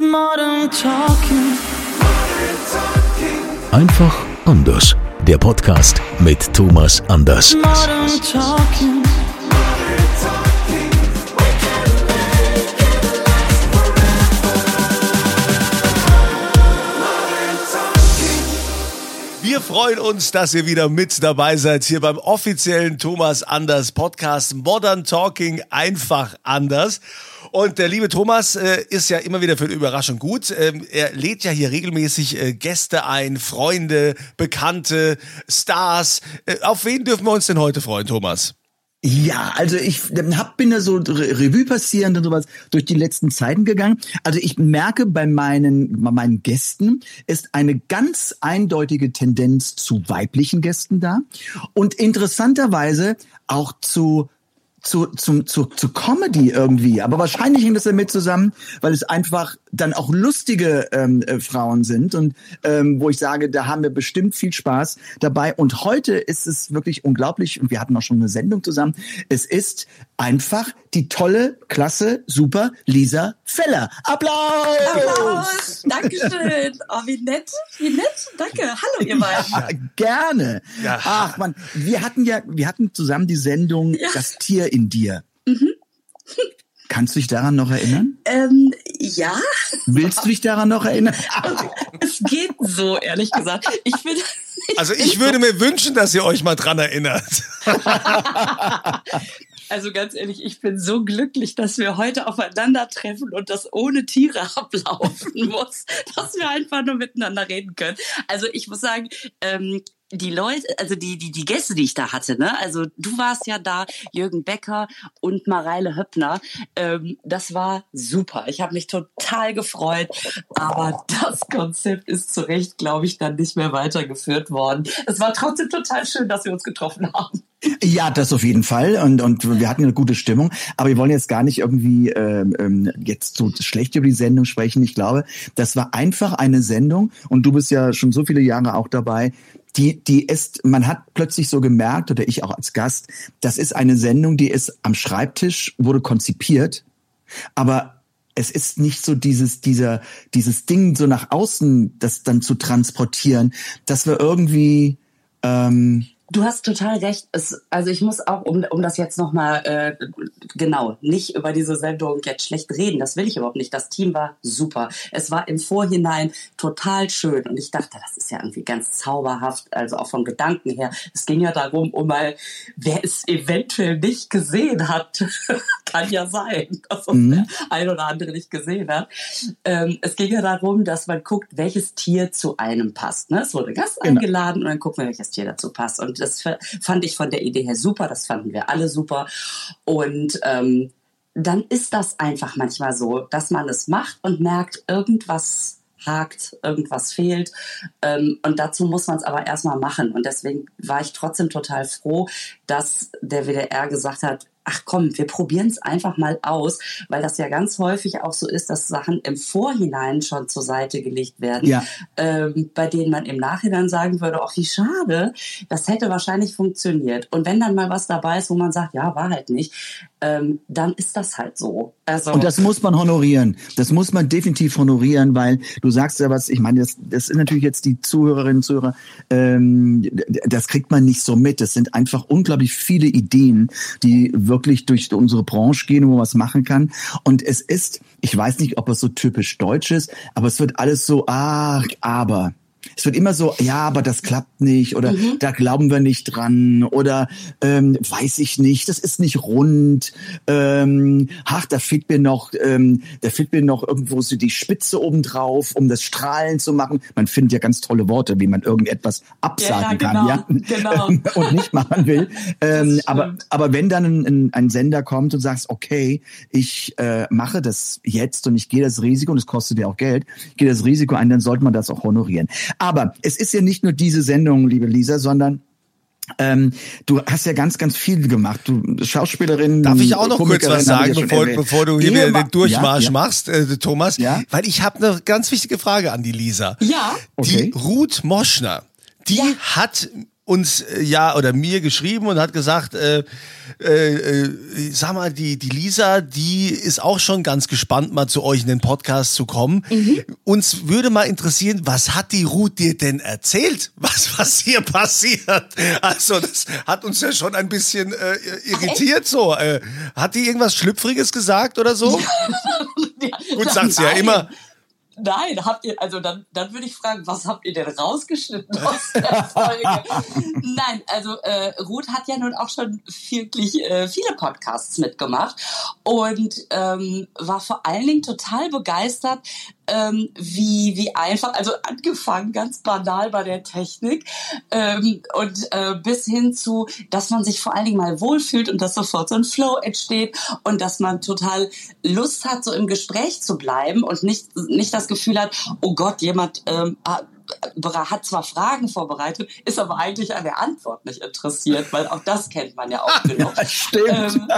Modern Talking. Einfach anders. Der Podcast mit Thomas Anders. Modern Talking. Wir freuen uns, dass ihr wieder mit dabei seid hier beim offiziellen Thomas Anders Podcast Modern Talking einfach anders. Und der liebe Thomas äh, ist ja immer wieder für eine Überraschung gut. Ähm, er lädt ja hier regelmäßig äh, Gäste ein, Freunde, Bekannte, Stars. Äh, auf wen dürfen wir uns denn heute freuen, Thomas? Ja, also ich hab, bin da so Re- Revue passierend und sowas durch die letzten Zeiten gegangen. Also ich merke bei meinen, bei meinen Gästen ist eine ganz eindeutige Tendenz zu weiblichen Gästen da und interessanterweise auch zu zu, zu, zu, zu Comedy irgendwie. Aber wahrscheinlich hängt das damit zusammen, weil es einfach dann auch lustige ähm, äh, Frauen sind und ähm, wo ich sage, da haben wir bestimmt viel Spaß dabei. Und heute ist es wirklich unglaublich und wir hatten auch schon eine Sendung zusammen. Es ist einfach die tolle, klasse, super Lisa Feller. Applaus! Applaus! Dankeschön. Oh, wie nett, wie nett. Danke. Hallo, ihr beiden. Ja, gerne. Ja. Ach man, wir hatten ja, wir hatten zusammen die Sendung Ja. Das Tier in dir. Kannst du dich daran noch erinnern? Ähm, ja, Willst du dich daran noch erinnern? es geht so, ehrlich gesagt. Ich bin, Also ich würde mir wünschen, dass ihr euch mal dran erinnert. also ganz ehrlich, ich bin so glücklich, dass wir heute aufeinandertreffen und das ohne Tiere ablaufen muss, dass wir einfach nur miteinander reden können. Also ich muss sagen, ähm, die Leute, also die, die, die Gäste, die ich da hatte, ne, also du warst ja da, Jürgen Becker und Mareile Höppner, ähm, das war super. Ich habe mich total gefreut, aber das Konzept ist zu Recht, glaube ich, dann nicht mehr weitergeführt worden. Es war trotzdem total schön, dass wir uns getroffen haben. Ja, das auf jeden Fall. Und, und wir hatten eine gute Stimmung. Aber wir wollen jetzt gar nicht irgendwie ähm, ähm, jetzt so schlecht über die Sendung sprechen. Ich glaube, das war einfach eine Sendung. Und du bist ja schon so viele Jahre auch dabei. Die, die ist, man hat plötzlich so gemerkt, oder ich auch als Gast, das ist eine Sendung, die ist am Schreibtisch, wurde konzipiert, aber es ist nicht so dieses, dieser, dieses Ding so nach außen, das dann zu transportieren, dass wir irgendwie, ähm, Du hast total recht. Es, also ich muss auch, um, um das jetzt nochmal äh, genau, nicht über diese Sendung jetzt schlecht reden. Das will ich überhaupt nicht. Das Team war super. Es war im Vorhinein total schön. Und ich dachte, das ist ja irgendwie ganz zauberhaft, also auch vom Gedanken her. Es ging ja darum, um mal, wer es eventuell nicht gesehen hat. Kann ja sein, dass es der ein oder andere nicht gesehen hat. Ähm, es ging ja darum, dass man guckt, welches Tier zu einem passt. Ne? Es wurde Gast Genau. eingeladen und dann gucken wir, welches Tier dazu passt. Und das fand ich von der Idee her super, das fanden wir alle super. Und ähm, dann ist das einfach manchmal so, dass man es macht und merkt, irgendwas hakt, irgendwas fehlt. Ähm, und dazu muss man es aber erstmal machen. Und deswegen war ich trotzdem total froh, dass der WDR gesagt hat, ach komm, wir probieren es einfach mal aus, weil das ja ganz häufig auch so ist, dass Sachen im Vorhinein schon zur Seite gelegt werden, Ja. ähm, bei denen man im Nachhinein sagen würde, ach wie schade, das hätte wahrscheinlich funktioniert. Und wenn dann mal was dabei ist, wo man sagt, ja, war halt nicht, ähm, dann ist das halt so. Also, Und das muss man honorieren. Das muss man definitiv honorieren, weil du sagst ja was, ich meine, das, das sind natürlich jetzt die Zuhörerinnen und Zuhörer, ähm, das kriegt man nicht so mit. Das sind einfach unglaublich viele Ideen, die wirklich durch unsere Branche gehen, wo man was machen kann. Und es ist, ich weiß nicht, ob es so typisch deutsch ist, aber es wird alles so, ach, aber. Es wird immer so, ja, aber das klappt nicht oder da glauben wir nicht dran oder ähm, weiß ich nicht, das ist nicht rund. Ähm, ach, da fehlt mir noch, ähm, da fehlt mir noch irgendwo so die Spitze obendrauf, um das Strahlen zu machen. Man findet ja ganz tolle Worte, wie man irgendetwas absagen Ja, ja, kann, genau, ja, genau. und nicht machen will. Ähm, aber aber wenn dann ein, ein, ein Sender kommt und sagst, okay, ich äh, mache das jetzt und ich gehe das Risiko, und es kostet ja auch Geld, ich gehe das Risiko ein, dann sollte man das auch honorieren. Aber es ist ja nicht nur diese Sendung, liebe Lisa, sondern ähm, du hast ja ganz, ganz viel gemacht. Du Schauspielerin. Darf ich auch noch kurz was sagen, bevor, bevor du hier wieder den Durchmarsch ja, ja. machst, äh, Thomas? Ja. Weil ich habe eine ganz wichtige Frage an die Lisa. Ja. Okay. Die Ruth Moschner, die hat uns äh, ja oder mir geschrieben und hat gesagt, äh, äh, äh, sag mal, die, die Lisa, die ist auch schon ganz gespannt, mal zu euch in den Podcast zu kommen. Uns würde mal interessieren, was hat die Ruth dir denn erzählt, was, was hier passiert? Also, das hat uns ja schon ein bisschen äh, irritiert so. Äh, hat die irgendwas Schlüpfriges gesagt oder so? Gut, sagt sie ja immer. Nein, habt ihr, also dann, dann würde ich fragen, was habt ihr denn rausgeschnitten aus der Folge? Nein, also äh, Ruth hat ja nun auch schon wirklich äh, viele Podcasts mitgemacht und ähm, war vor allen Dingen total begeistert, ähm, wie, wie einfach, also angefangen ganz banal bei der Technik ähm, und äh, bis hin zu, dass man sich vor allen Dingen mal wohlfühlt und dass sofort so ein Flow entsteht und dass man total Lust hat, so im Gespräch zu bleiben und nicht, nicht das Gefühl hat, oh Gott, jemand ähm, hat zwar Fragen vorbereitet, ist aber eigentlich an der Antwort nicht interessiert, weil auch das kennt man ja auch genug. Stimmt. Ähm,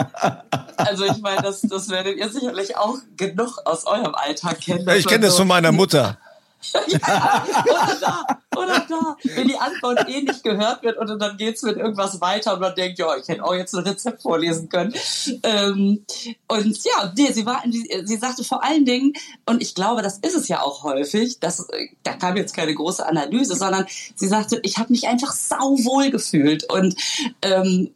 also ich meine, das, das werdet ihr sicherlich auch genug aus eurem Alltag kennen. Ja, ich kenne das so- von meiner Mutter. Ja, oder da, oder da. Wenn die Antwort eh nicht gehört wird und dann geht's mit irgendwas weiter und man denkt, ja, ich hätte auch jetzt ein Rezept vorlesen können. Ähm, und ja, nee, sie war, sie sagte vor allen Dingen, und ich glaube, das ist es ja auch häufig, dass, da kam jetzt keine große Analyse, sondern sie sagte, ich habe mich einfach sauwohl gefühlt und ähm,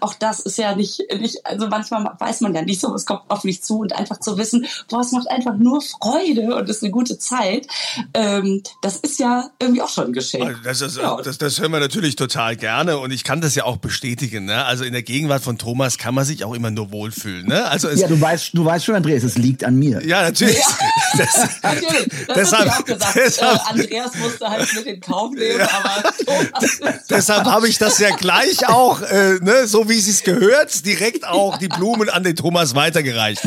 auch das ist ja nicht, nicht, also manchmal weiß man ja nicht so, es kommt auf mich zu und einfach zu wissen, boah, es macht einfach nur Freude und ist eine gute Zeit, ähm, das ist ja irgendwie auch schon ein Geschenk. Also Das, ist, Ja. das, das hören wir natürlich total gerne und ich kann das ja auch bestätigen. Ne? Also in der Gegenwart von Thomas kann man sich auch immer nur wohlfühlen. Ne? Also es, Ja, du weißt, du weißt schon, Andreas, es liegt an mir. ja, natürlich. Das, Natürlich, das deshalb- auch gesagt. deshalb- äh, Andreas musste halt mit in Kauf nehmen, aber Thomas deshalb habe ich das ja gleich auch, äh, ne, so wie es sich gehört, direkt auch die Blumen an den Thomas weitergereicht.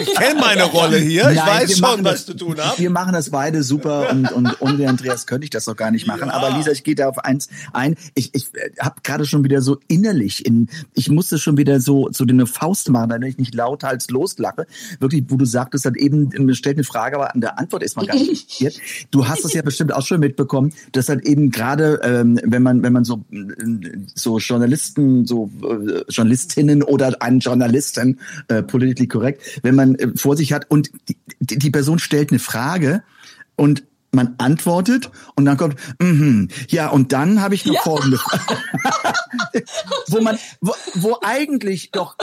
Ich kenne meine Rolle hier. Ich Nein, weiß schon, was das- zu tun habe. Wir machen das beide super und, und ohne den Andreas könnte ich das doch gar nicht machen. Aber Lisa, ich gehe da auf eins ein. Ich, ich habe gerade schon wieder so innerlich in, ich musste schon wieder so so eine Faust machen, damit ich nicht lauthals loslache. Wirklich, wo du sagtest, hat eben stellt eine Frage, aber an der Antwort ist man gar nicht interessiert. Du hast es ja bestimmt auch schon mitbekommen, dass halt eben gerade, ähm, wenn man wenn man so äh, so Journalisten, so äh, Journalistinnen oder einen Journalisten, äh, politically korrekt, wenn man äh, vor sich hat und die, die Person stellt eine Frage und man antwortet und dann kommt, mhm, ja, und dann habe ich noch folgende Frage. wo man, wo, wo eigentlich doch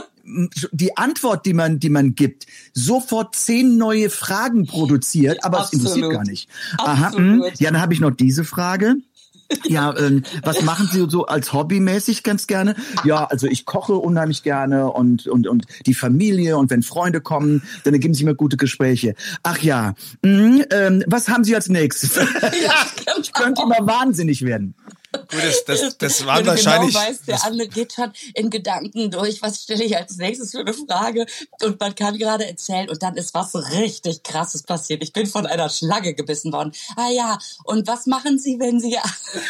die Antwort, die man, die man gibt, sofort zehn neue Fragen produziert, aber es interessiert gar nicht. Aha, mh, ja, dann habe ich noch diese Frage. Ja, ähm, was machen Sie so als hobbymäßig ganz gerne? Ja, also ich koche unheimlich gerne und und und die Familie und wenn Freunde kommen, dann ergeben sich immer gute Gespräche. Ach ja, mh, ähm, was haben Sie als nächstes? ich könnte immer wahnsinnig werden. Gut, das, das, das waren Wenn du wahrscheinlich. Genau weiß, der andere geht schon in Gedanken durch, was stelle ich als nächstes für eine Frage und man kann gerade erzählen und dann ist was richtig krasses passiert. Ich bin von einer Schlange gebissen worden. Ah ja, und was machen Sie, wenn Sie,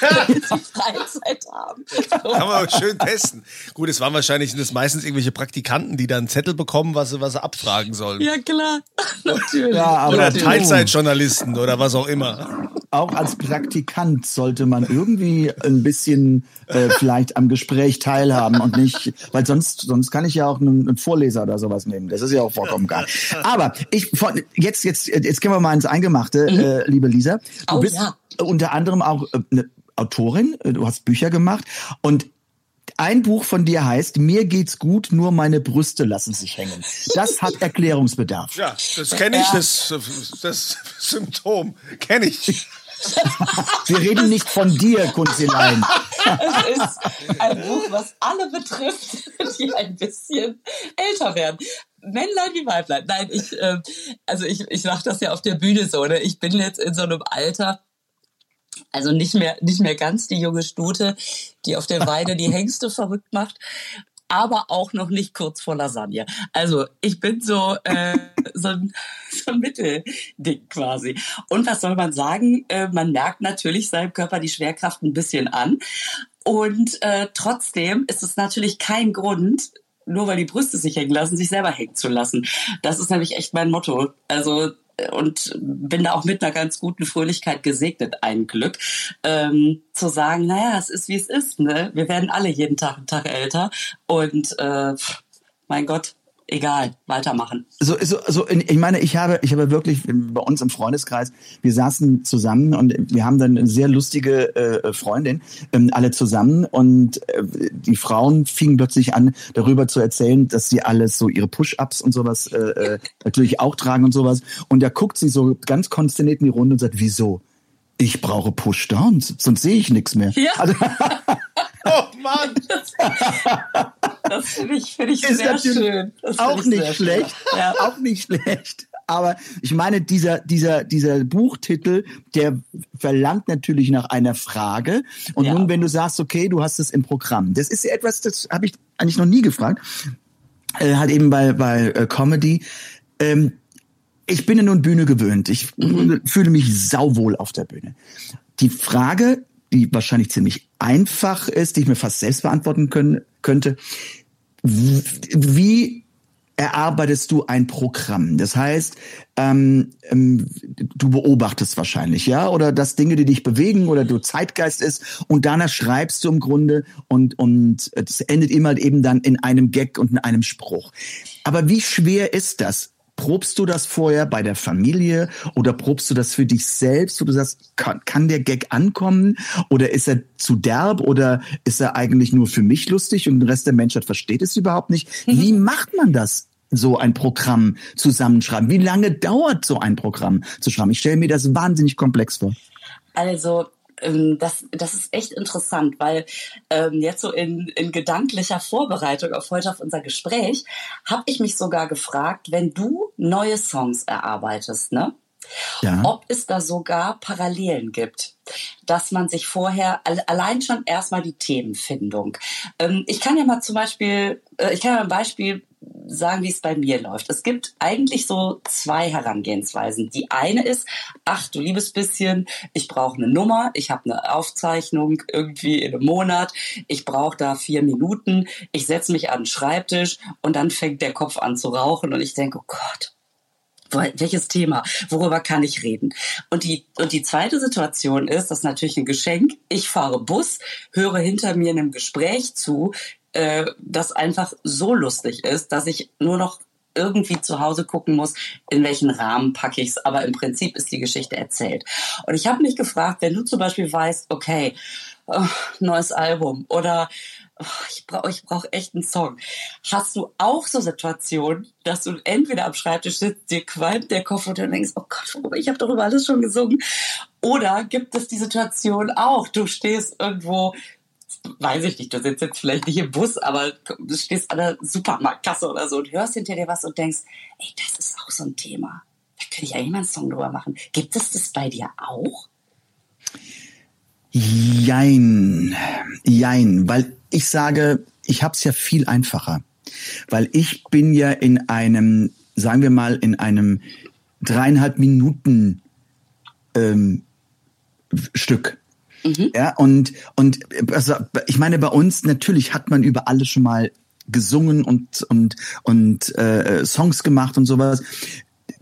wenn Sie Freizeit haben? So. Kann man auch schön testen. Gut, es waren wahrscheinlich sind es meistens irgendwelche Praktikanten, die dann einen Zettel bekommen, was sie, was sie abfragen sollen. Ja klar, natürlich. Ja, aber Oder Teilzeitjournalisten oder was auch immer. Auch als Praktikant sollte man irgendwie ein bisschen äh, vielleicht am Gespräch teilhaben und nicht, weil sonst sonst kann ich ja auch einen, einen Vorleser oder sowas nehmen. Das ist ja auch vollkommen geil. Aber ich von, jetzt jetzt jetzt gehen wir mal ins Eingemachte, äh, liebe Lisa. Du Oh, bist ja. unter anderem auch äh, eine Autorin. äh, Du hast Bücher gemacht und ein Buch von dir heißt Mir geht's gut, nur meine Brüste lassen sich hängen. Das hat Erklärungsbedarf. Ja, das kenne ich, das, das Symptom kenne ich. Wir reden nicht von dir, Kunzilein. es ist ein Buch, was alle betrifft, die ein bisschen älter werden. Männlein wie Weiblein. Nein, ich, äh, also ich, ich mache das ja auf der Bühne so. Ne? Ich bin jetzt in so einem Alter, also nicht mehr, nicht mehr ganz die junge Stute, die auf der Weide die Hengste verrückt macht, aber auch noch nicht kurz vor Lasagne. Also ich bin so, äh, so, ein, so ein Mittelding quasi. Und was soll man sagen? Äh, man merkt natürlich seinem Körper die Schwerkraft ein bisschen an. Und äh, trotzdem ist es natürlich kein Grund, nur weil die Brüste sich hängen lassen, sich selber hängen zu lassen. Das ist nämlich echt mein Motto. Also und bin da auch mit einer ganz guten Fröhlichkeit gesegnet, ein Glück, ähm, zu sagen, naja, es ist wie es ist. Ne? Wir werden alle jeden Tag einen Tag älter und äh, mein Gott, egal, weitermachen. So, so, so, ich meine, ich habe, ich habe wirklich bei uns im Freundeskreis, wir saßen zusammen und wir haben dann eine sehr lustige äh, Freundin, ähm, alle zusammen und äh, die Frauen fingen plötzlich an, darüber zu erzählen, dass sie alles so ihre Push-Ups und sowas äh, äh, natürlich auch tragen und sowas. Und da guckt sie so ganz konsterniert in die Runde und sagt, wieso? Ich brauche Push-Downs, sonst sehe ich nichts mehr. Ja. Also, oh Mann! Das finde ich, find ich sehr schön. Auch nicht schlecht. Ja. Auch nicht schlecht. Aber ich meine, dieser, dieser, dieser Buchtitel, der verlangt natürlich nach einer Frage. Und ja. nun, wenn du sagst, okay, du hast es im Programm. Das ist etwas, das habe ich eigentlich noch nie gefragt. Äh, halt eben bei, bei äh, Comedy. Ähm, ich bin ja nun Bühne gewöhnt. Ich mhm. fühle mich sauwohl auf der Bühne. Die Frage, die wahrscheinlich ziemlich einfach ist, die ich mir fast selbst beantworten können, könnte, wie erarbeitest du ein Programm? Das heißt, ähm, ähm, du beobachtest wahrscheinlich, ja, oder dass Dinge, die dich bewegen oder du Zeitgeist ist und danach schreibst du im Grunde und und es endet immer eben dann in einem Gag und in einem Spruch. Aber wie schwer ist das? Probst du das vorher bei der Familie oder probst du das für dich selbst, wo du sagst, kann, kann der Gag ankommen oder ist er zu derb oder ist er eigentlich nur für mich lustig und der Rest der Menschheit versteht es überhaupt nicht? Mhm. Wie macht man das? so ein Programm zusammenschreiben? Wie lange dauert so ein Programm zu schreiben? Ich stelle mir das wahnsinnig komplex vor. Also ähm, das, das ist echt interessant, weil ähm, jetzt so in, in gedanklicher Vorbereitung auf heute auf unser Gespräch habe ich mich sogar gefragt, wenn du neue Songs erarbeitest, ne? Ja. Ob es da sogar Parallelen gibt, dass man sich vorher allein schon erstmal die Themenfindung. Ähm, ich kann ja mal zum Beispiel, äh, ich kann ja mal ein Beispiel sagen, wie es bei mir läuft. Es gibt eigentlich so zwei Herangehensweisen. Die eine ist, ach du liebes bisschen, ich brauche eine Nummer, ich habe eine Aufzeichnung irgendwie in einem Monat, ich brauche da vier Minuten, ich setze mich an den Schreibtisch und dann fängt der Kopf an zu rauchen und ich denke, oh Gott, welches Thema, worüber kann ich reden? Und die, und die zweite Situation ist, das ist natürlich ein Geschenk. Ich fahre Bus, höre hinter mir einem Gespräch zu, äh, das einfach so lustig ist, dass ich nur noch irgendwie zu Hause gucken muss, in welchen Rahmen packe ich es. Aber im Prinzip ist die Geschichte erzählt. Und ich habe mich gefragt, wenn du zum Beispiel weißt, okay, oh, neues Album oder oh, ich brauche ich brauch echt einen Song. Hast du auch so Situationen, dass du entweder am Schreibtisch sitzt, dir qualmt der Kopf und du denkst, oh Gott, ich habe darüber alles schon gesungen. Oder gibt es die Situation auch, du stehst irgendwo weiß ich nicht, du sitzt jetzt vielleicht nicht im Bus, aber du stehst an der Supermarktkasse oder so und hörst hinter dir was und denkst, ey, das ist auch so ein Thema. Da könnte ich eigentlich mal einen Song drüber machen. Gibt es das bei dir auch? Jein, jein, weil ich sage, ich habe es ja viel einfacher, weil ich bin ja in einem, sagen wir mal, in einem dreieinhalb Minuten ähm, Stück. Mhm. Ja, und, und also, ich meine, bei uns natürlich hat man über alles schon mal gesungen und, und, und äh, Songs gemacht und sowas.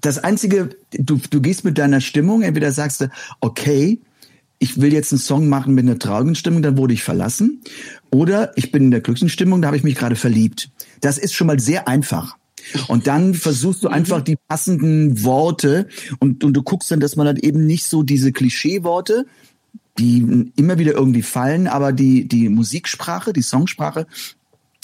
Das Einzige, du, du gehst mit deiner Stimmung, entweder sagst du, okay, ich will jetzt einen Song machen mit einer traurigen Stimmung, dann wurde ich verlassen. Oder ich bin in der glücklichen Stimmung, da habe ich mich gerade verliebt. Das ist schon mal sehr einfach. Und dann versuchst du mhm. einfach die passenden Worte und, und du guckst dann, dass man dann eben nicht so diese Klischeeworte, die immer wieder irgendwie fallen, aber die, die Musiksprache, die Songsprache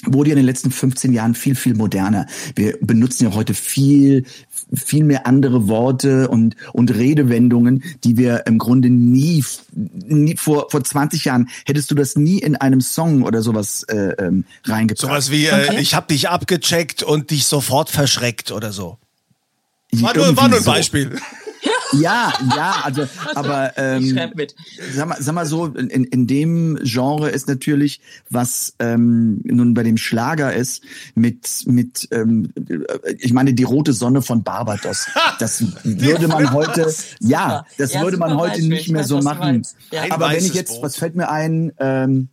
wurde ja in den letzten 15 Jahren viel, viel moderner. Wir benutzen ja heute viel, viel mehr andere Worte und, und Redewendungen, die wir im Grunde nie, nie vor, vor 20 Jahren hättest du das nie in einem Song oder sowas äh, ähm, reingebracht. Sowas wie, äh, ich hab dich abgecheckt und dich sofort verschreckt oder so. War nur, war nur ein so. Beispiel. Ja, ja, also, aber Ich ähm, schreib mit. sag mal, sag mal so, in, in dem Genre ist natürlich, was ähm, nun bei dem Schlager ist, mit, mit ähm, ich meine, die rote Sonne von Barbados. Das würde man heute, ja, das Ja, würde man heute Beispiel. nicht Ich mehr weiß, so machen. Ja. Aber wenn ich jetzt, Boot. was fällt mir ein, ähm,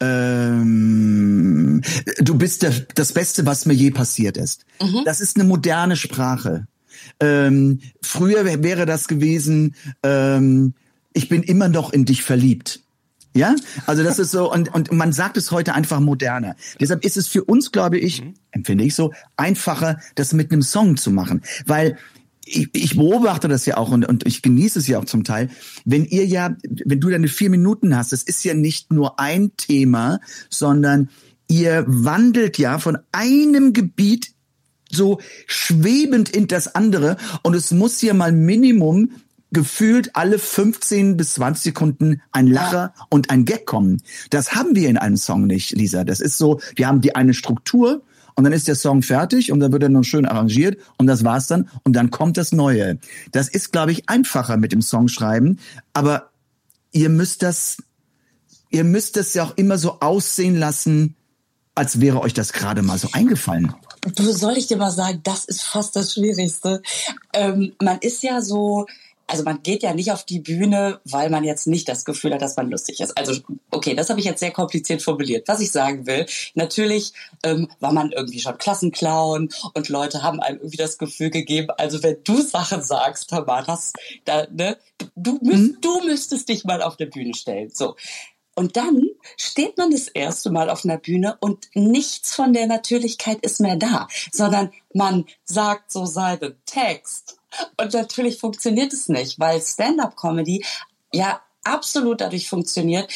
ähm, du bist der, das Beste, was mir je passiert ist. Mhm. Das ist eine moderne Sprache. Ähm, früher wär- wäre das gewesen, ähm, ich bin immer noch in dich verliebt. Ja, also das ist so und, und man sagt es heute einfach moderner. Deshalb ist es für uns, glaube ich, empfinde ich so, einfacher, das mit einem Song zu machen, weil ich, ich beobachte das ja auch und, und ich genieße es ja auch zum Teil. Wenn ihr ja, wenn du deine vier Minuten hast, das ist ja nicht nur ein Thema, sondern ihr wandelt ja von einem Gebiet so schwebend in das andere und es muss ja mal Minimum gefühlt alle 15 bis 20 Sekunden ein Lacher und ein Gag kommen. Das haben wir in einem Song nicht, Lisa. Das ist so, wir haben die eine Struktur und dann ist der Song fertig und dann wird er noch schön arrangiert und das war's dann und dann kommt das Neue. Das ist, glaube ich, einfacher mit dem Songschreiben, aber ihr müsst das, ihr müsst das ja auch immer so aussehen lassen, als wäre euch das gerade mal so eingefallen. Du soll ich dir mal sagen, das ist fast das Schwierigste. Ähm, man ist ja so, also man geht ja nicht auf die Bühne, weil man jetzt nicht das Gefühl hat, dass man lustig ist. Also okay, das habe ich jetzt sehr kompliziert formuliert. Was ich sagen will, natürlich ähm, war man irgendwie schon Klassenclown und Leute haben einem irgendwie das Gefühl gegeben, also wenn du Sachen sagst, Tamaras, da, ne, du, müsst, du müsstest dich mal auf der Bühne stellen. So. Und dann steht man das erste Mal auf einer Bühne und nichts von der Natürlichkeit ist mehr da, sondern man sagt so seinen Text. Und natürlich funktioniert es nicht, weil Stand-up-Comedy ja absolut dadurch funktioniert,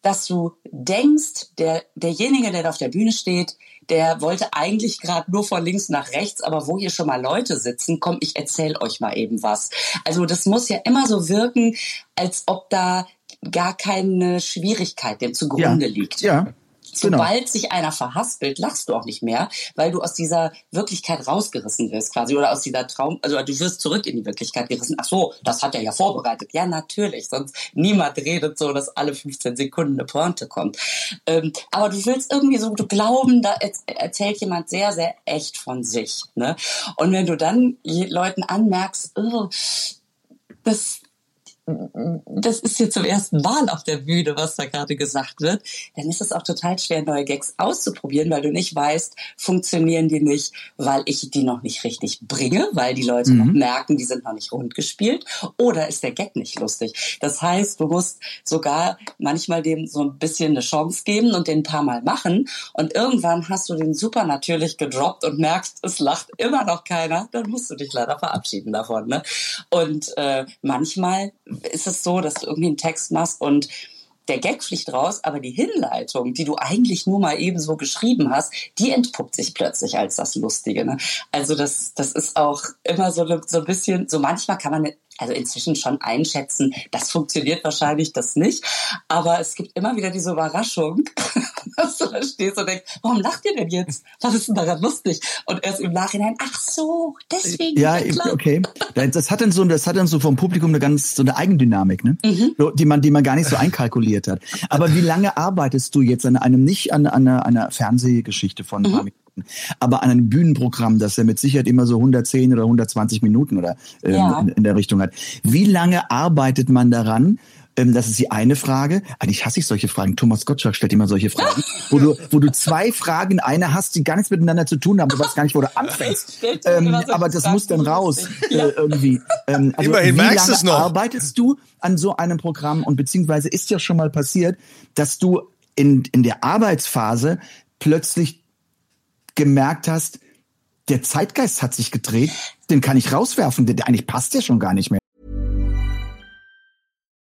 dass du denkst, der, derjenige, der da auf der Bühne steht, der wollte eigentlich gerade nur von links nach rechts, aber wo hier schon mal Leute sitzen, komm, ich erzähl euch mal eben was. Also das muss ja immer so wirken, als ob da gar keine Schwierigkeit dem zugrunde liegt. Ja. Genau. Sobald sich einer verhaspelt, lachst du auch nicht mehr, weil du aus dieser Wirklichkeit rausgerissen wirst quasi oder aus dieser Traum, also du wirst zurück in die Wirklichkeit gerissen. Ach so, das hat er ja vorbereitet. Ja, natürlich, sonst niemand redet so, dass alle 15 Sekunden eine Pointe kommt. Ähm, aber du willst irgendwie so du glauben, da erz- erzählt jemand sehr, sehr echt von sich. Ne? Und wenn du dann Leuten anmerkst, oh, das das ist hier zum ersten Mal auf der Bühne, was da gerade gesagt wird, dann ist es auch total schwer, neue Gags auszuprobieren, weil du nicht weißt, funktionieren die nicht, weil ich die noch nicht richtig bringe, weil die Leute noch merken, die sind noch nicht rund gespielt, oder ist der Gag nicht lustig. Das heißt, du musst sogar manchmal dem so ein bisschen eine Chance geben und den ein paar Mal machen und irgendwann hast du den super natürlich gedroppt und merkst, es lacht immer noch keiner, dann musst du dich leider verabschieden davon. Ne? Und äh, manchmal ist es so, dass du irgendwie einen Text machst und der Gag fliegt raus, aber die Hinleitung, die du eigentlich nur mal eben so geschrieben hast, die entpuppt sich plötzlich als das Lustige. Ne? Also das, das ist auch immer so, so ein bisschen, so manchmal kann man also inzwischen schon einschätzen, das funktioniert wahrscheinlich das nicht, aber es gibt immer wieder diese Überraschung, dass du da stehst und denkst, warum lacht ihr denn jetzt? Was ist denn daran lustig? Und erst im Nachhinein, ach so, deswegen. Ja, okay. Das hat dann so, das hat dann so vom Publikum eine ganz so eine Eigendynamik, ne? Mhm. Die man, die man gar nicht so einkalkuliert hat. Aber wie lange arbeitest du jetzt an einem nicht an, an einer, einer Fernsehgeschichte von Mhm. Aber an einem Bühnenprogramm, das ja mit Sicherheit immer so 110 oder 120 Minuten oder ähm, Ja. in, in der Richtung hat. Wie lange arbeitet man daran? Ähm, das ist die eine Frage. Eigentlich hasse ich solche Fragen. Thomas Gottschalk stellt immer solche Fragen, wo du, wo du zwei Fragen, eine hast, die gar nichts miteinander zu tun haben. Du weißt gar nicht, wo du anfängst. Ähm, so aber das Fragen, muss dann raus äh, irgendwie. Ähm, also Immerhin wie merkst lange du's noch. arbeitest du an so einem Programm und beziehungsweise ist ja schon mal passiert, dass du in, in der Arbeitsphase plötzlich gemerkt hast, der Zeitgeist hat sich gedreht, den kann ich rauswerfen, der, der eigentlich passt ja schon gar nicht mehr.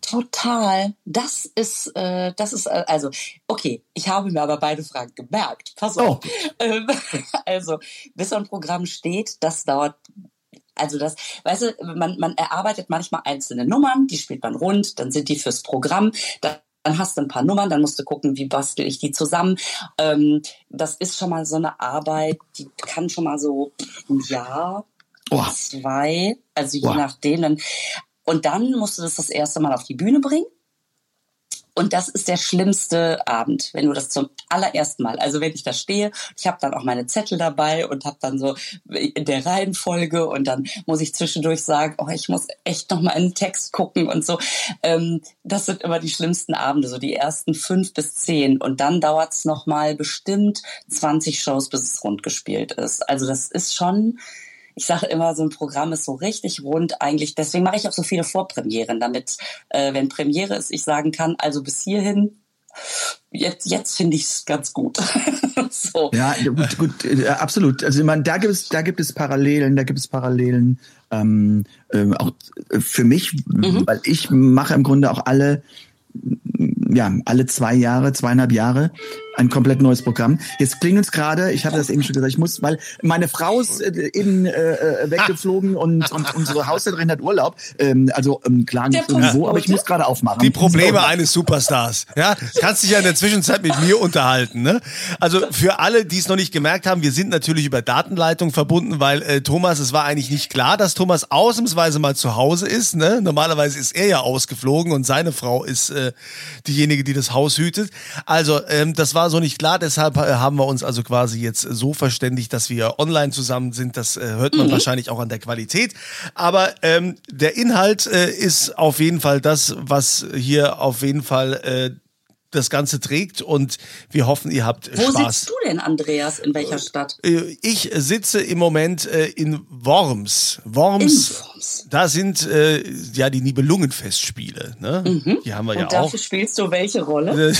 Total. Das ist, äh, das ist, äh, also, okay, ich habe mir aber beide Fragen gemerkt. Pass auf. Ähm, also, bis so ein Programm steht, das dauert, also das, weißt du, man, man erarbeitet manchmal einzelne Nummern, die spielt man rund, dann sind die fürs Programm, dann dann hast du ein paar Nummern, dann musst du gucken, wie bastel ich die zusammen. Ähm, das ist schon mal so eine Arbeit, die kann schon mal so ein Jahr, Oh. zwei, also je Boah. nachdem. Dann, und dann musst du das das erste Mal auf die Bühne bringen. Und das ist der schlimmste Abend, wenn du das zum allerersten Mal, also wenn ich da stehe, ich habe dann auch meine Zettel dabei und habe dann so in der Reihenfolge und dann muss ich zwischendurch sagen, oh, ich muss echt noch mal in den Text gucken und so. Ähm, das sind immer die schlimmsten Abende, so die ersten fünf bis zehn und dann dauert's noch mal bestimmt 20 Shows, bis es rund gespielt ist. Also das ist schon ich sage immer, so ein Programm ist so richtig rund eigentlich. Deswegen mache ich auch so viele Vorpremieren, damit, äh, wenn Premiere ist, ich sagen kann, also bis hierhin, jetzt, jetzt finde ich es ganz gut. so. Ja, gut, gut, äh, absolut. Also ich meine, da gibt es, da gibt es Parallelen, da gibt es Parallelen. Ähm, ähm, auch für mich, weil ich mache im Grunde auch alle, ja, alle zwei Jahre, zweieinhalb Jahre ein komplett neues Programm. Jetzt klingt uns gerade, ich habe das eben schon gesagt, ich muss, weil meine Frau ist äh, eben äh, äh, weggeflogen und, und unsere Haushälterin hat Urlaub. Ähm, also ähm, klar nicht irgendwo, aber ich muss gerade aufmachen. Die Probleme eines Superstars. Ja, kannst dich ja in der Zwischenzeit mit mir unterhalten. Ne? Also für alle, die es noch nicht gemerkt haben, wir sind natürlich über Datenleitung verbunden, weil äh, Thomas, es war eigentlich nicht klar, dass Thomas ausnahmsweise mal zu Hause ist. Ne? Normalerweise ist er ja ausgeflogen und seine Frau ist äh, diejenige, die das Haus hütet. Also ähm, das war so nicht klar. Deshalb äh, haben wir uns also quasi jetzt so verständigt, dass wir online zusammen sind. Das äh, hört man wahrscheinlich auch an der Qualität. Aber ähm, der Inhalt äh, ist auf jeden Fall das, was hier auf jeden Fall äh, das Ganze trägt und wir hoffen, ihr habt Wo Spaß. sitzt du denn, Andreas? In welcher Stadt? Äh, Ich sitze im Moment äh, in Worms. Worms, In Worms. da sind äh, ja die Nibelungenfestspiele. Ne? Die haben wir Und ja dafür auch. spielst du welche Rolle? Äh,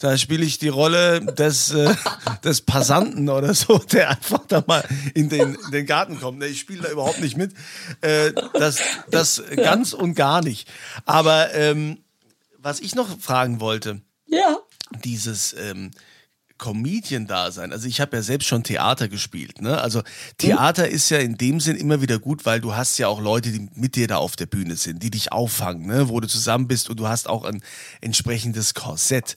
Da spiele ich die Rolle des, äh, des Passanten oder so, der einfach da mal in den, in den Garten kommt. Ich spiele da überhaupt nicht mit. Äh, das, das ganz und gar nicht. Aber ähm, was ich noch fragen wollte, Ja. dieses ähm, Comedian-Dasein. Also ich habe ja selbst schon Theater gespielt. Ne? Also Theater ist ja in dem Sinn immer wieder gut, weil du hast ja auch Leute, die mit dir da auf der Bühne sind, die dich auffangen, ne? wo du zusammen bist und du hast auch ein entsprechendes Korsett.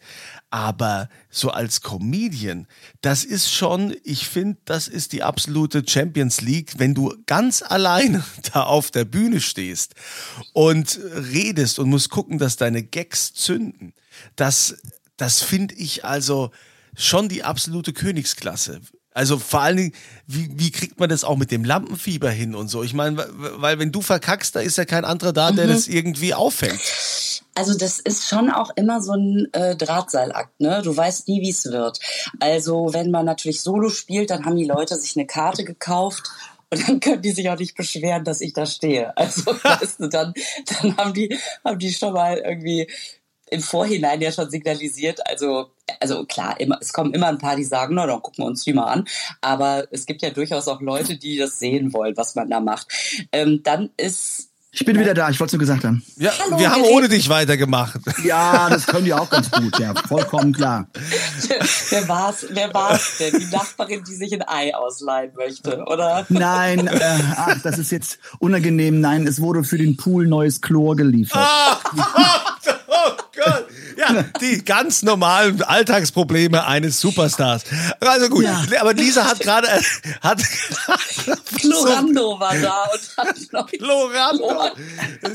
Aber so als Comedian, das ist schon, ich finde, das ist die absolute Champions League, wenn du ganz alleine da auf der Bühne stehst und redest und musst gucken, dass deine Gags zünden. Das, das finde ich also schon die absolute Königsklasse. Also vor allen Dingen, wie, wie kriegt man das auch mit dem Lampenfieber hin und so? Ich meine, weil- wenn du verkackst, da ist ja kein anderer da, der das irgendwie auffängt. Also das ist schon auch immer so ein äh, Drahtseilakt, ne? Du weißt nie, wie es wird. Also wenn man natürlich Solo spielt, dann haben die Leute sich eine Karte gekauft und dann können die sich auch nicht beschweren, dass ich da stehe. Also weißt du, dann, dann haben die, haben die schon mal irgendwie im Vorhinein ja schon signalisiert, also, also klar, immer, es kommen immer ein paar, die sagen, na, dann gucken wir uns die mal an. Aber es gibt ja durchaus auch Leute, die das sehen wollen, was man da macht. Ähm, dann ist Ich bin wieder da, ich wollte es nur gesagt haben. Ja, Hallo, wir haben wir ohne dich weitergemacht. Ja, das können die auch ganz gut, ja, vollkommen klar. wer war's, wer war's denn? Die Nachbarin, die sich ein Ei ausleihen möchte, oder? Nein, äh, ach, das ist jetzt unangenehm. Nein, es wurde für den Pool neues Chlor geliefert. oh Gott. Ja, die ganz normalen Alltagsprobleme eines Superstars. Also gut, Ja. aber Lisa hat gerade hat Florando war da und hat noch Florando.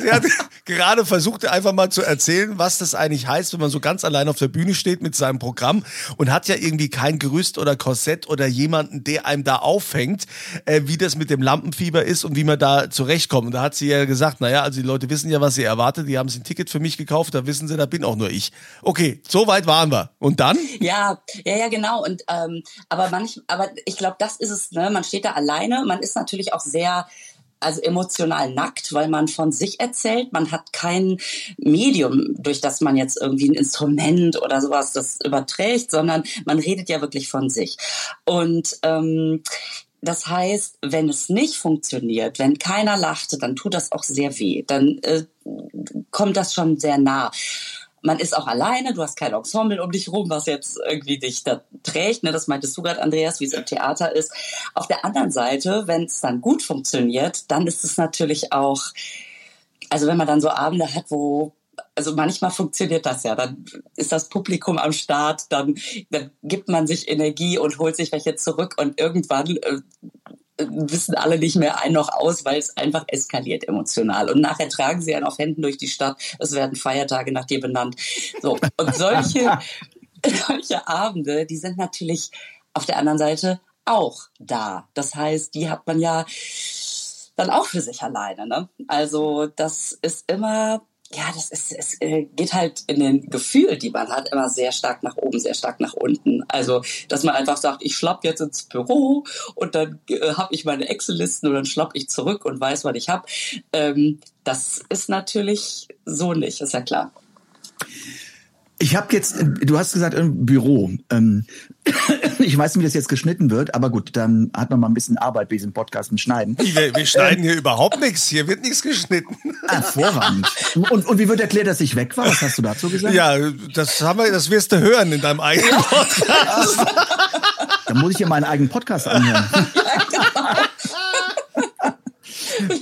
Sie hat gerade versucht, einfach mal zu erzählen, was das eigentlich heißt, wenn man so ganz allein auf der Bühne steht mit seinem Programm und hat ja irgendwie kein Gerüst oder Korsett oder jemanden, der einem da auffängt, äh, wie das mit dem Lampenfieber ist und wie man da zurechtkommt. Und da hat sie ja gesagt, naja, also die Leute wissen ja, was sie erwartet. Die haben sich ein Ticket für mich gekauft, da wissen sie, da bin auch nur ich. Okay, so weit waren wir. Und dann? Ja, ja, ja, genau. Und ähm, aber manch, aber ich glaube, das ist es. Ne? Man steht da alleine. Man ist natürlich auch sehr also emotional nackt, weil man von sich erzählt. Man hat kein Medium, durch das man jetzt irgendwie ein Instrument oder sowas das überträgt, sondern man redet ja wirklich von sich. Und ähm, das heißt, wenn es nicht funktioniert, wenn keiner lachte, dann tut das auch sehr weh. Dann äh, kommt das schon sehr nah. Man ist auch alleine, du hast kein Ensemble um dich rum, was jetzt irgendwie dich da trägt. Ne? Das meintest du gerade, Andreas, wie es im Theater ist. Auf der anderen Seite, wenn es dann gut funktioniert, dann ist es natürlich auch, also wenn man dann so Abende hat, wo also manchmal funktioniert das ja. Dann ist das Publikum am Start, dann, dann gibt man sich Energie und holt sich welche zurück und irgendwann äh, wissen alle nicht mehr ein noch aus, weil es einfach eskaliert emotional. Und nachher tragen sie einen auf Händen durch die Stadt. Es werden Feiertage nach dir benannt. So. Und solche, solche Abende, die sind natürlich auf der anderen Seite auch da. Das heißt, die hat man ja dann auch für sich alleine. Ne? Also das ist immer ja, das ist, es äh, geht halt in den Gefühl, die man hat, immer sehr stark nach oben, sehr stark nach unten. Also, dass man einfach sagt, ich schlapp jetzt ins Büro und dann äh, habe ich meine Excel-Listen und dann schlapp ich zurück und weiß, was ich habe. Ähm, das ist natürlich so nicht, ist ja klar. Ich habe jetzt, du hast gesagt, im Büro. Ähm, ich weiß nicht, wie das jetzt geschnitten wird, aber gut, dann hat man mal ein bisschen Arbeit bei diesem Podcast mit Schneiden. Wir, wir schneiden hier überhaupt nichts. Hier wird nichts geschnitten. Hervorragend. Und, und wie wird erklärt, dass ich weg war? Was hast du dazu gesagt? Ja, das haben wir, das wirst du hören in deinem eigenen Podcast. Dann muss ich ja meinen eigenen Podcast anhören.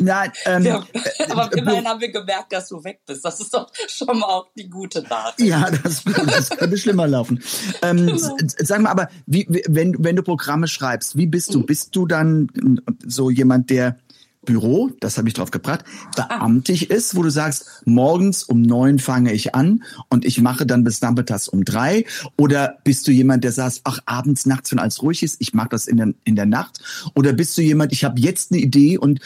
Nein, ähm, Ja, aber immerhin haben wir gemerkt, dass du weg bist. Das ist doch schon mal auch die gute Nachricht. Ja, das, das könnte schlimmer laufen. Ähm, s- sag mal, aber wie, wie- wenn, wenn du Programme schreibst, wie bist du? Bist du dann so jemand, der Büro, das habe ich drauf gebracht, beamtig ist, wo du sagst, morgens um neun fange ich an und ich mache dann bis nachmittags um drei? Oder bist du jemand, der sagt, ach, abends, nachts, wenn alles ruhig ist, ich mache das in der, in der Nacht? Oder bist du jemand, ich habe jetzt eine Idee und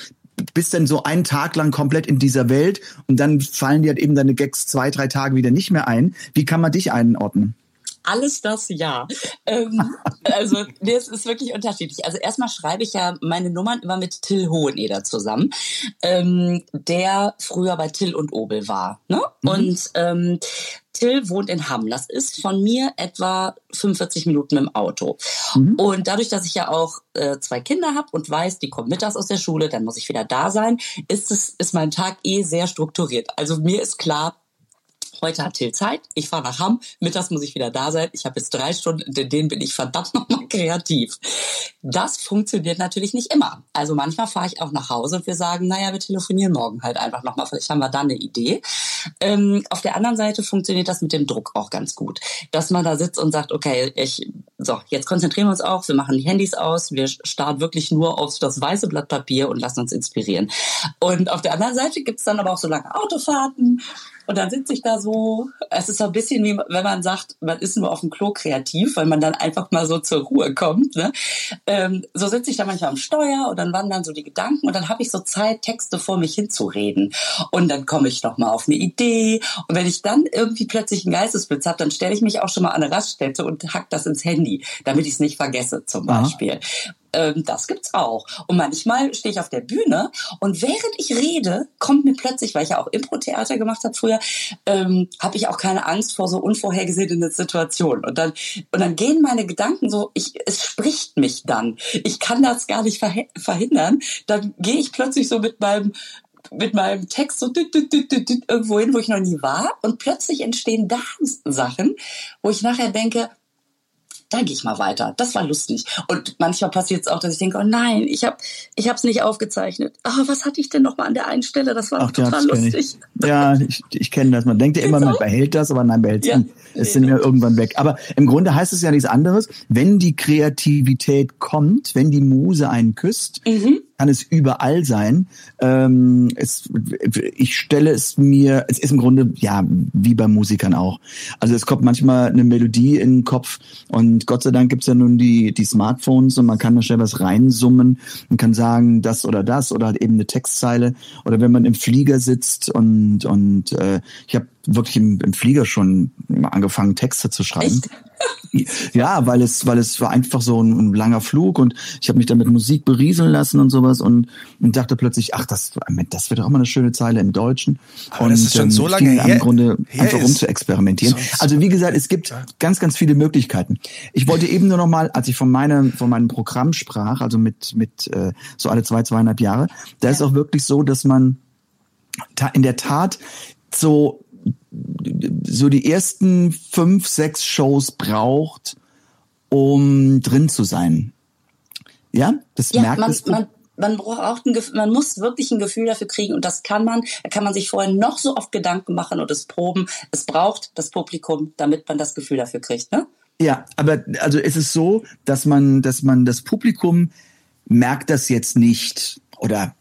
bist dann so einen Tag lang komplett in dieser Welt und dann fallen dir halt eben deine Gags zwei, drei Tage wieder nicht mehr ein. Wie kann man dich einordnen? Alles das ja. Ähm, also nee, es ist wirklich unterschiedlich. Also erstmal schreibe ich ja meine Nummern immer mit Till Hoheneder zusammen, ähm, der früher bei Till und Obel war. Ne? Und ähm, Till wohnt in Hamm. Das ist von mir etwa 45 Minuten im Auto. Und dadurch, dass ich ja auch äh, zwei Kinder habe und weiß, die kommen mittags aus der Schule, dann muss ich wieder da sein, ist es ist mein Tag eh sehr strukturiert. Also mir ist klar, Heute hat Till Zeit, ich fahre nach Hamm, mittags muss ich wieder da sein. Ich habe jetzt drei Stunden, in denen bin ich verdammt nochmal kreativ. Das funktioniert natürlich nicht immer. Also manchmal fahre ich auch nach Hause und wir sagen, naja, wir telefonieren morgen halt einfach nochmal, vielleicht haben wir da eine Idee. Ähm, auf der anderen Seite funktioniert das mit dem Druck auch ganz gut. Dass man da sitzt und sagt, okay, ich, so, jetzt konzentrieren wir uns auch, wir machen die Handys aus, wir starren wirklich nur auf das weiße Blatt Papier und lassen uns inspirieren. Und auf der anderen Seite gibt's dann aber auch so lange Autofahrten, und dann sitze ich da so, es ist so ein bisschen wie, wenn man sagt, man ist nur auf dem Klo kreativ, weil man dann einfach mal so zur Ruhe kommt. Ne? Ähm, so sitze ich da manchmal am Steuer und dann wandern so die Gedanken und dann habe ich so Zeit, Texte vor mich hinzureden. Und dann komme ich noch mal auf eine Idee. Und wenn ich dann irgendwie plötzlich einen Geistesblitz habe, dann stelle ich mich auch schon mal an eine Raststätte und hack das ins Handy, damit ich es nicht vergesse zum. Beispiel. Ähm, das gibt's auch. Und manchmal stehe ich auf der Bühne und während ich rede, kommt mir plötzlich, weil ich ja auch Impro-Theater gemacht habe früher, ähm, habe ich auch keine Angst vor so unvorhergesehenen Situationen. Und dann, und dann gehen meine Gedanken so, ich, es spricht mich dann. Ich kann das gar nicht verhindern. Dann gehe ich plötzlich so mit meinem mit meinem Text so düt, düt, düt, düt, düt, irgendwo hin, wo ich noch nie war. Und plötzlich entstehen da Sachen, wo ich nachher denke, da gehe ich mal weiter. Das war lustig. Und manchmal passiert es auch, dass ich denke, oh nein, ich habe ich es nicht aufgezeichnet. Aber was hatte ich denn noch mal an der einen Stelle? Das war Ach, total lustig. Ich. Ja, ich, ich kenne das. Man denkt ja immer, man behält das, aber nein, behält es Ja. nicht. Es sind ja irgendwann weg. Aber im Grunde heißt es ja nichts anderes. Wenn die Kreativität kommt, wenn die Muse einen küsst, Mhm. Kann es überall sein. Ähm, es, ich stelle es mir, es ist im Grunde, ja, wie bei Musikern auch. Also es kommt manchmal eine Melodie in den Kopf und Gott sei Dank gibt's ja nun die, die Smartphones und man kann da schnell was reinsummen und kann sagen, das oder das oder halt eben eine Textzeile. Oder wenn man im Flieger sitzt und, und äh, ich habe wirklich im, im Flieger schon angefangen, Texte zu schreiben. Ja, weil es, weil es war einfach so ein, ein langer Flug und ich habe mich dann mit Musik berieseln lassen und sowas und, und dachte plötzlich, ach, das, das wird doch immer eine schöne Zeile im Deutschen. Aber und das ist schon so lange her- im Grunde her einfach ist. rum zu experimentieren. Also wie gesagt, es gibt ganz, ganz viele Möglichkeiten. Ich wollte eben nur noch mal, als ich von meinem, von meinem Programm sprach, also mit, mit äh, so alle zwei, zweieinhalb Jahre, da ist auch wirklich so, dass man in der Tat so so die ersten fünf, sechs Shows braucht, um drin zu sein. Ja, das Ja, merkt man, das. man, man braucht ein Gefühl, man muss wirklich ein Gefühl dafür kriegen und das kann man, da kann man sich vorher noch so oft Gedanken machen und es proben. Es braucht das Publikum, damit man das Gefühl dafür kriegt, ne? Ja, aber also es ist so, dass man, dass man das Publikum merkt das jetzt nicht oder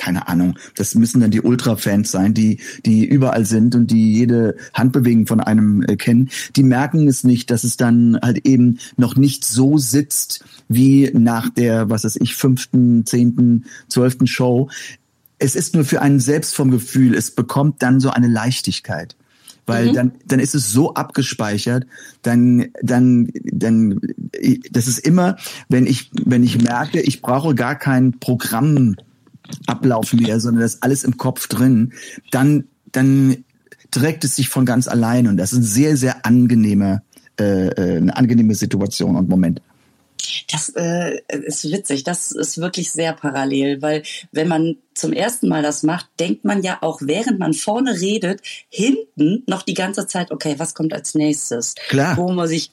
keine Ahnung, das müssen dann die Ultra-Fans sein, die, die überall sind und die jede Handbewegung von einem äh, kennen. Die merken es nicht, dass es dann halt eben noch nicht so sitzt wie nach der, was weiß ich, fünften, zehnten, zwölften Show. Es ist nur für einen selbst vom Gefühl, es bekommt dann so eine Leichtigkeit weil dann dann ist es so abgespeichert, dann dann dann das ist immer, wenn ich wenn ich merke, ich brauche gar kein Programmablauf mehr, sondern das ist alles im Kopf drin, dann dann trägt es sich von ganz allein und das ist ein sehr sehr angenehmer äh, äh, eine angenehme Situation und Moment. Das äh, ist witzig. Das ist wirklich sehr parallel, weil wenn man zum ersten Mal das macht, denkt man ja auch, während man vorne redet, hinten noch die ganze Zeit, okay, was kommt als nächstes? Klar. Wo muss ich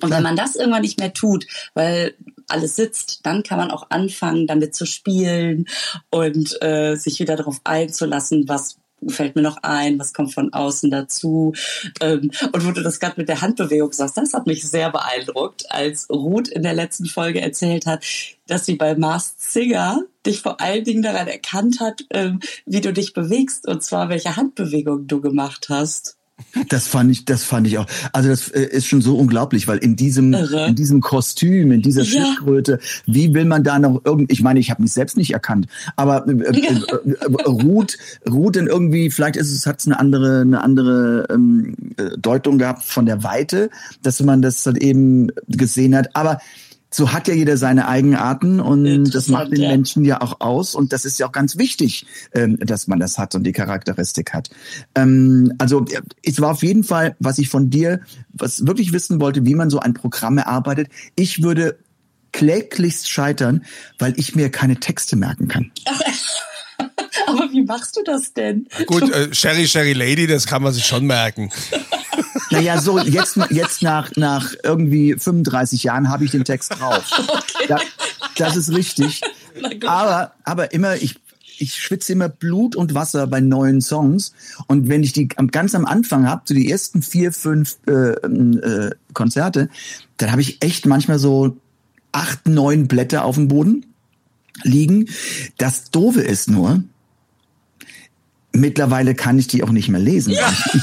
und wenn man das irgendwann nicht mehr tut, weil alles sitzt, dann kann man auch anfangen, damit zu spielen und äh, sich wieder darauf einzulassen, was fällt mir noch ein, was kommt von außen dazu. Ähm, und wo du das gerade mit der Handbewegung sagst, das hat mich sehr beeindruckt, als Ruth in der letzten Folge erzählt hat, dass sie bei Masked Singer dich vor allen Dingen daran erkannt hat, ähm, wie du dich bewegst und zwar welche Handbewegung du gemacht hast. Das fand ich, das fand ich auch. Also das äh, ist schon so unglaublich, weil in diesem, Irre. in diesem Kostüm, in dieser Ja. Schildkröte, wie will man da noch irgend? Ich meine, ich habe mich selbst nicht erkannt, aber äh, äh, äh, äh, Ruth, Ruth in irgendwie, vielleicht ist es, hat es eine andere, eine andere ähm, äh, Deutung gehabt von der Weite, dass man das dann eben gesehen hat. Aber so hat ja jeder seine Eigenarten und das macht den ja. Menschen ja auch aus und das ist ja auch ganz wichtig, ähm, dass man das hat und die Charakteristik hat. Ähm, also äh, es war auf jeden Fall, was ich von dir, was wirklich wissen wollte, wie man so ein Programm erarbeitet. Ich würde kläglichst scheitern, weil ich mir keine Texte merken kann. Aber wie machst du das denn? Gut, äh, Sherry, Sherry Lady, das kann man sich schon merken. Naja, so jetzt, jetzt nach, nach irgendwie 35 Jahren habe ich den Text drauf. Da, das ist richtig. Aber, aber immer, ich, ich schwitze immer Blut und Wasser bei neuen Songs. Und wenn ich die am- ganz am Anfang habe, so die ersten vier, fünf äh, äh, Konzerte, dann habe ich echt manchmal so acht, neun Blätter auf dem Boden liegen. Das Doofe ist nur, mittlerweile kann ich die auch nicht mehr lesen. Ich,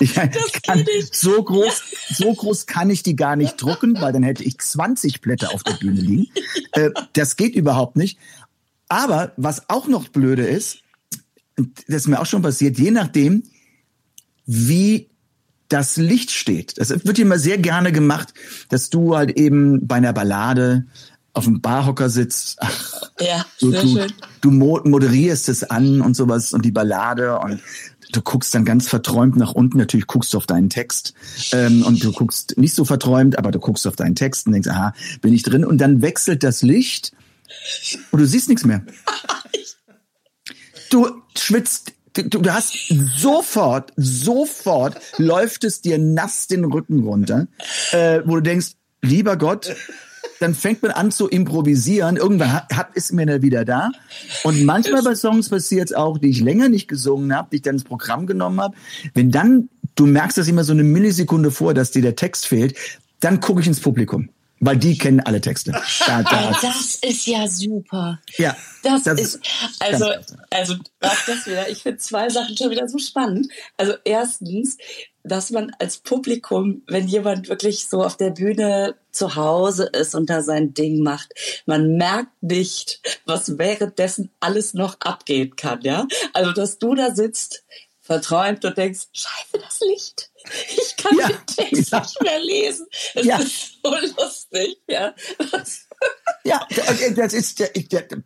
ich kann, so groß, so groß kann ich die gar nicht drucken, weil dann hätte ich 20 Blätter auf der Bühne liegen. Äh, das geht überhaupt nicht. Aber was auch noch blöde ist, das ist mir auch schon passiert, je nachdem, wie das Licht steht. Das wird immer sehr gerne gemacht, dass du halt eben bei einer Ballade auf dem Barhocker sitzt. Ach, Ja, du, sehr du, schön. du mo- moderierst es an und sowas und die Ballade und du guckst dann ganz verträumt nach unten. Natürlich guckst du auf deinen Text ähm, und du guckst nicht so verträumt, aber du guckst auf deinen Text und denkst, aha, bin ich drin? Und dann wechselt das Licht und du siehst nichts mehr. Du schwitzt du, du hast sofort, sofort läuft es dir nass den Rücken runter, äh, wo du denkst, lieber Gott, dann fängt man an zu improvisieren. Irgendwann hat, hat ist mir dann wieder da. Und manchmal bei Songs passiert es auch, die ich länger nicht gesungen habe, die ich dann ins Programm genommen habe. Wenn dann, du merkst das immer so eine Millisekunde vor, dass dir der Text fehlt, dann gucke ich ins Publikum. Weil die kennen alle Texte. Da, da, das ist ja super. ja, Das, das ist, also, also, das wieder, ich finde zwei Sachen schon wieder so spannend. Also, erstens, dass man als Publikum, wenn jemand wirklich so auf der Bühne zu Hause ist und da sein Ding macht, man merkt nicht, was währenddessen alles noch abgehen kann, ja? Also, dass du da sitzt, verträumt und denkst, scheiße, das Licht. Ich kann Ja, den Text ja. nicht mehr lesen. Es Ja. ist so lustig, ja. Das, ja, das ist,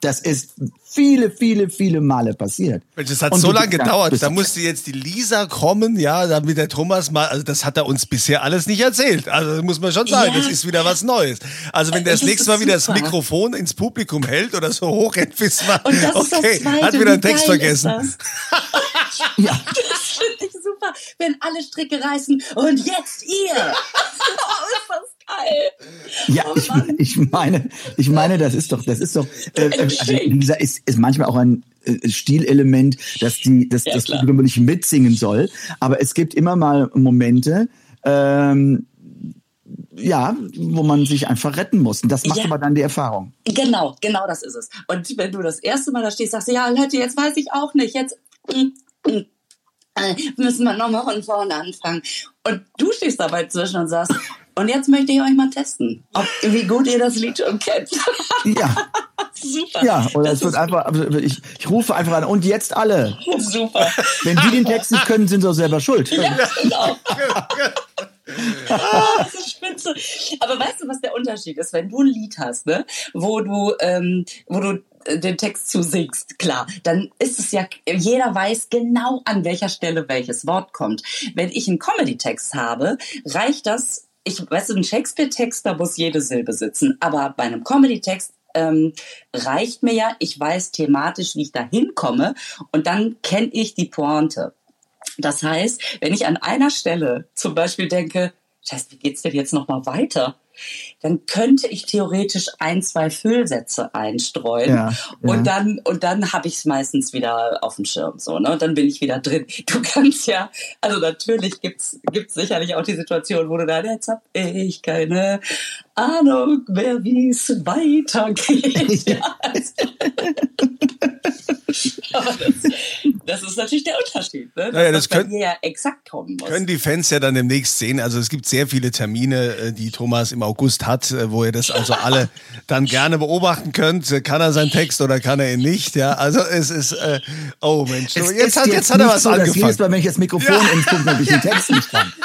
das ist viele, viele, viele Male passiert. Mensch, das hat Und so lange gedauert. Da musste jetzt die Lisa kommen, ja, damit der Thomas mal, also das hat er uns bisher alles nicht erzählt. Also das muss man schon sagen, Ja. das ist wieder was Neues. Also wenn der das Das nächste Mal wieder das. Mikrofon ins Publikum hält oder so hoch rennt, wissen wir, okay, hat wieder wie einen Text vergessen. Ja, das finde ich wenn alle Stricke reißen und jetzt ihr. oh, ist das geil. Ja, Oh ich, ich meine, ich meine, das ist doch, das ist doch, äh, also, wie gesagt, ist, ist manchmal auch ein äh, Stilelement, dass die, dass Ja, das. Publikum nicht mitsingen soll. Aber es gibt immer mal Momente, ähm, ja, wo man sich einfach retten muss. Und das macht Ja. aber dann die Erfahrung. Genau, genau das ist es. Und wenn du das erste Mal da stehst, sagst du, ja Leute, jetzt weiß ich auch nicht, jetzt mm, mm, äh, müssen wir nochmal von vorne anfangen. Und du stehst dabei zwischen und sagst, und jetzt möchte ich euch mal testen, ob, wie gut ihr das Lied schon kennt. Ja, super. ja, oder das es wird einfach, also ich, ich rufe einfach an, und jetzt alle. super. Wenn die den Text nicht können, sind sie auch selber schuld. Ja, genau. Ah, das ist spitze. Aber weißt du, was der Unterschied ist, wenn du ein Lied hast, ne, wo du, ähm, wo du den Text zu singst, klar, dann ist es ja, jeder weiß genau, an welcher Stelle welches Wort kommt. Wenn ich einen Comedy-Text habe, reicht das, ich weißt du, ein Shakespeare-Text, da muss jede Silbe sitzen, aber bei einem Comedy-Text ähm, reicht mir ja, ich weiß thematisch, wie ich da hinkomme und dann kenne ich die Pointe. Das heißt, wenn ich an einer Stelle zum Beispiel denke, Scheiße, wie geht's denn jetzt noch mal weiter? Dann könnte ich theoretisch ein, zwei Füllsätze einstreuen Ja, ja. und dann und dann habe ich es meistens wieder auf dem Schirm so, ne? Und dann bin ich wieder drin. Du kannst ja, also natürlich gibt's gibt's sicherlich auch die Situation, wo du da jetzt hab ich keine Ahnung mehr, wie es weitergeht. Ja, also, aber das, das ist natürlich der Unterschied, ne? Naja, das könnt- mir ja exakt kommen muss. Können die Fans ja dann demnächst sehen. Also es gibt sehr viele Termine, äh, die Thomas im August hat, äh, wo ihr das also alle dann gerne beobachten könnt. Äh, Kann er seinen Text oder kann er ihn nicht? Ja, also es ist, äh, oh Mensch, jetzt ist hat, jetzt hat er was so, angefangen. jedes Mal, wenn ich das Mikrofon ins Publikum habe, ich den Text nicht kann.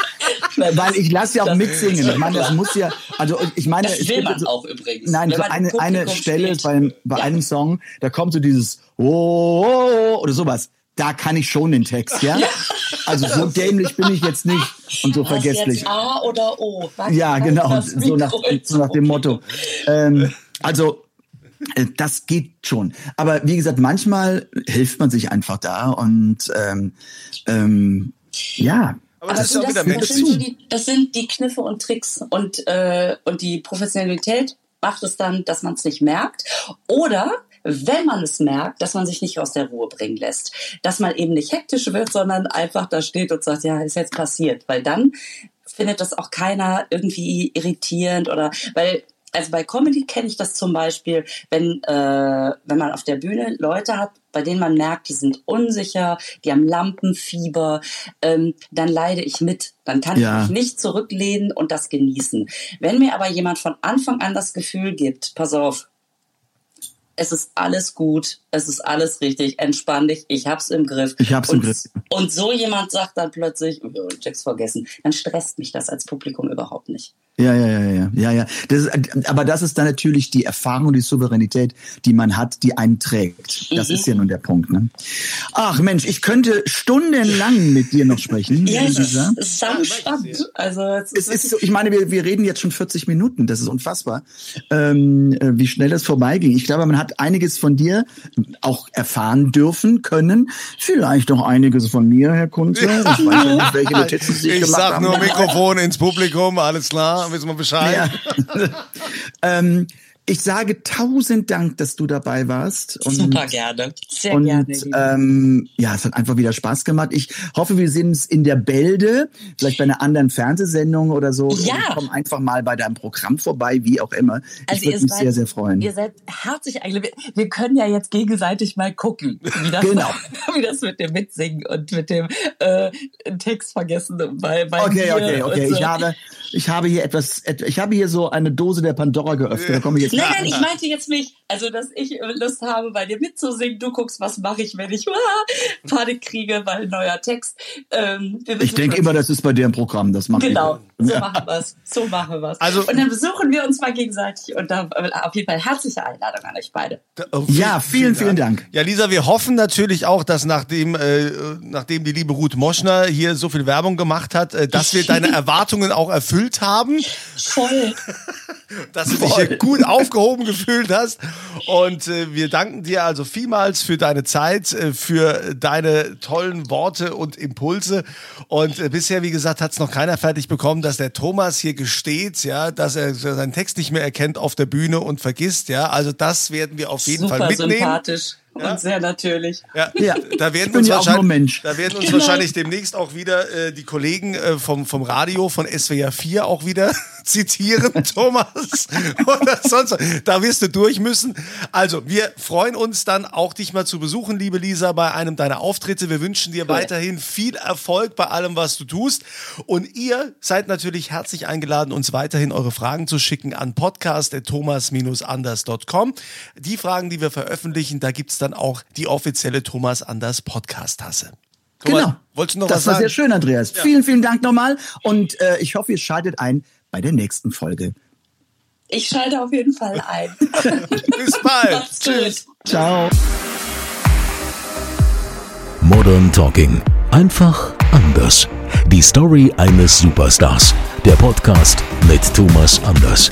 Weil ich lasse ja auch Das- mitsingen. Ich meine, das muss ja, also ich meine, Das will man so, auch übrigens. Nein, so eine, eine Stelle steht. bei, bei Ja. einem Song, da kommt so dieses oh, oh, oh oder sowas. Da kann ich schon den Text, ja? Also so dämlich bin ich jetzt nicht und so Was vergesslich. jetzt A oder O? Was Ja, genau, so nach, so nach dem Motto. Ähm, also äh, das geht schon. Aber wie gesagt, manchmal hilft man sich einfach da und ähm, ähm, ja. Aber das ist Also das, das, sind die, das sind die Kniffe und Tricks und, äh, und die Professionalität macht es dann, dass man es nicht merkt. Oder wenn man es merkt, dass man sich nicht aus der Ruhe bringen lässt. Dass man eben nicht hektisch wird, sondern einfach da steht und sagt, ja, ist jetzt passiert. Weil dann findet das auch keiner irgendwie irritierend oder weil also bei Comedy kenne ich das zum Beispiel, wenn, äh, wenn man auf der Bühne Leute hat, bei denen man merkt, die sind unsicher, die haben Lampenfieber, ähm, dann leide ich mit. Dann kann Ja. ich mich nicht zurücklehnen und das genießen. Wenn mir aber jemand von Anfang an das Gefühl gibt, pass auf, es ist alles gut, es ist alles richtig, entspann dich, ich hab's im Griff. Ich hab's im und, Griff. Und so jemand sagt dann plötzlich, oh, Text vergessen, dann stresst mich das als Publikum überhaupt nicht. Ja, ja, ja, ja, ja, ja. Das ist, aber das ist dann natürlich die Erfahrung, die Souveränität, die man hat, die einen trägt. Das ist ja nun der Punkt. Ne? Ach Mensch, ich könnte stundenlang mit dir noch sprechen. Ja, es Lisa. ist spannend. Also, es ist so, ich meine, wir, wir reden jetzt schon 40 Minuten. Das ist unfassbar, ähm, äh, wie schnell es vorbeiging. Ich glaube, man hat einiges von dir auch erfahren dürfen können. Vielleicht auch einiges von mir, Herr Kunze. Ich weiß ja nicht, welche Notizen Sie Ich gemacht sag haben. nur Mikrofon ins Publikum, alles klar, wissen wir Bescheid. Ja. ähm, ich sage tausend Dank, dass du dabei warst. Und, super gerne. Sehr und gerne. ähm, ja, es hat einfach wieder Spaß gemacht. Ich hoffe, wir sehen uns in der Bälde, vielleicht bei einer anderen Fernsehsendung oder so. Ja. Und kommen einfach mal bei deinem Programm vorbei, wie auch immer. Also ich würde ihr mich seid- sehr, sehr freuen. Ihr seid herzlich eingeladen. Wir, wir können ja jetzt gegenseitig mal gucken, wie das, Genau. wie das mit dem Mitsingen und mit dem äh, Text vergessen bei, bei Okay, okay, okay. und so. Ich habe, ich habe hier etwas, et- ich habe hier so eine Dose der Pandora geöffnet. Da komme ich jetzt Nein, nein, ich meinte jetzt nicht, also dass ich Lust habe, bei dir mitzusingen. Du guckst, was mache ich, wenn ich ah, Panik kriege, weil neuer Text. Ähm, wir Ich denke immer, das ist bei dir im Programm. Das macht Genau, so Ja. machen wir's. So machen wir's. Also- und dann besuchen wir uns mal gegenseitig und da auf jeden Fall herzliche Einladung an euch beide. Oh, Ja, vielen, vielen Dank. Ja, Lisa, wir hoffen natürlich auch, dass nachdem, äh, nachdem die liebe Ruth Moschner hier so viel Werbung gemacht hat, äh, dass wir deine Erwartungen auch erfüllt haben, Voll. dass du dich hier gut aufgehoben gefühlt hast. Und äh, wir danken dir also vielmals für deine Zeit, äh, für deine tollen Worte und Impulse. Und äh, bisher, wie gesagt, hat es noch keiner fertig bekommen, dass der Thomas hier gesteht, ja, dass er seinen Text nicht mehr erkennt auf der Bühne und vergisst, ja. Also das werden wir auf jeden Super Fall mitnehmen. sympathisch und sehr natürlich. Ja, Ja, da werden ich bin uns ja auch nur Mensch. da werden uns Genau. wahrscheinlich demnächst auch wieder äh, die Kollegen äh, vom vom Radio von SWR 4 auch wieder zitieren, Thomas oder sonst. was. Da wirst du durch müssen. Also wir freuen uns dann auch dich mal zu besuchen, liebe Lisa, bei einem deiner Auftritte. Wir wünschen dir weiterhin viel Erfolg bei allem, was du tust. Und ihr seid natürlich herzlich eingeladen, uns weiterhin eure Fragen zu schicken an podcast.thomas-anders.com. Die Fragen, die wir veröffentlichen, da gibt's dann auch die offizielle Thomas Anders Podcast-Tasse. Thomas, Genau. Wolltest du noch das was war sagen? sehr schön, Andreas. Vielen, vielen Dank nochmal. Und äh, ich hoffe, ihr schaltet ein bei der nächsten Folge. Ich schalte auf jeden Fall ein. Bis bald. Macht's gut. Ciao. Modern Talking. Einfach anders. Die Story eines Superstars. Der Podcast mit Thomas Anders.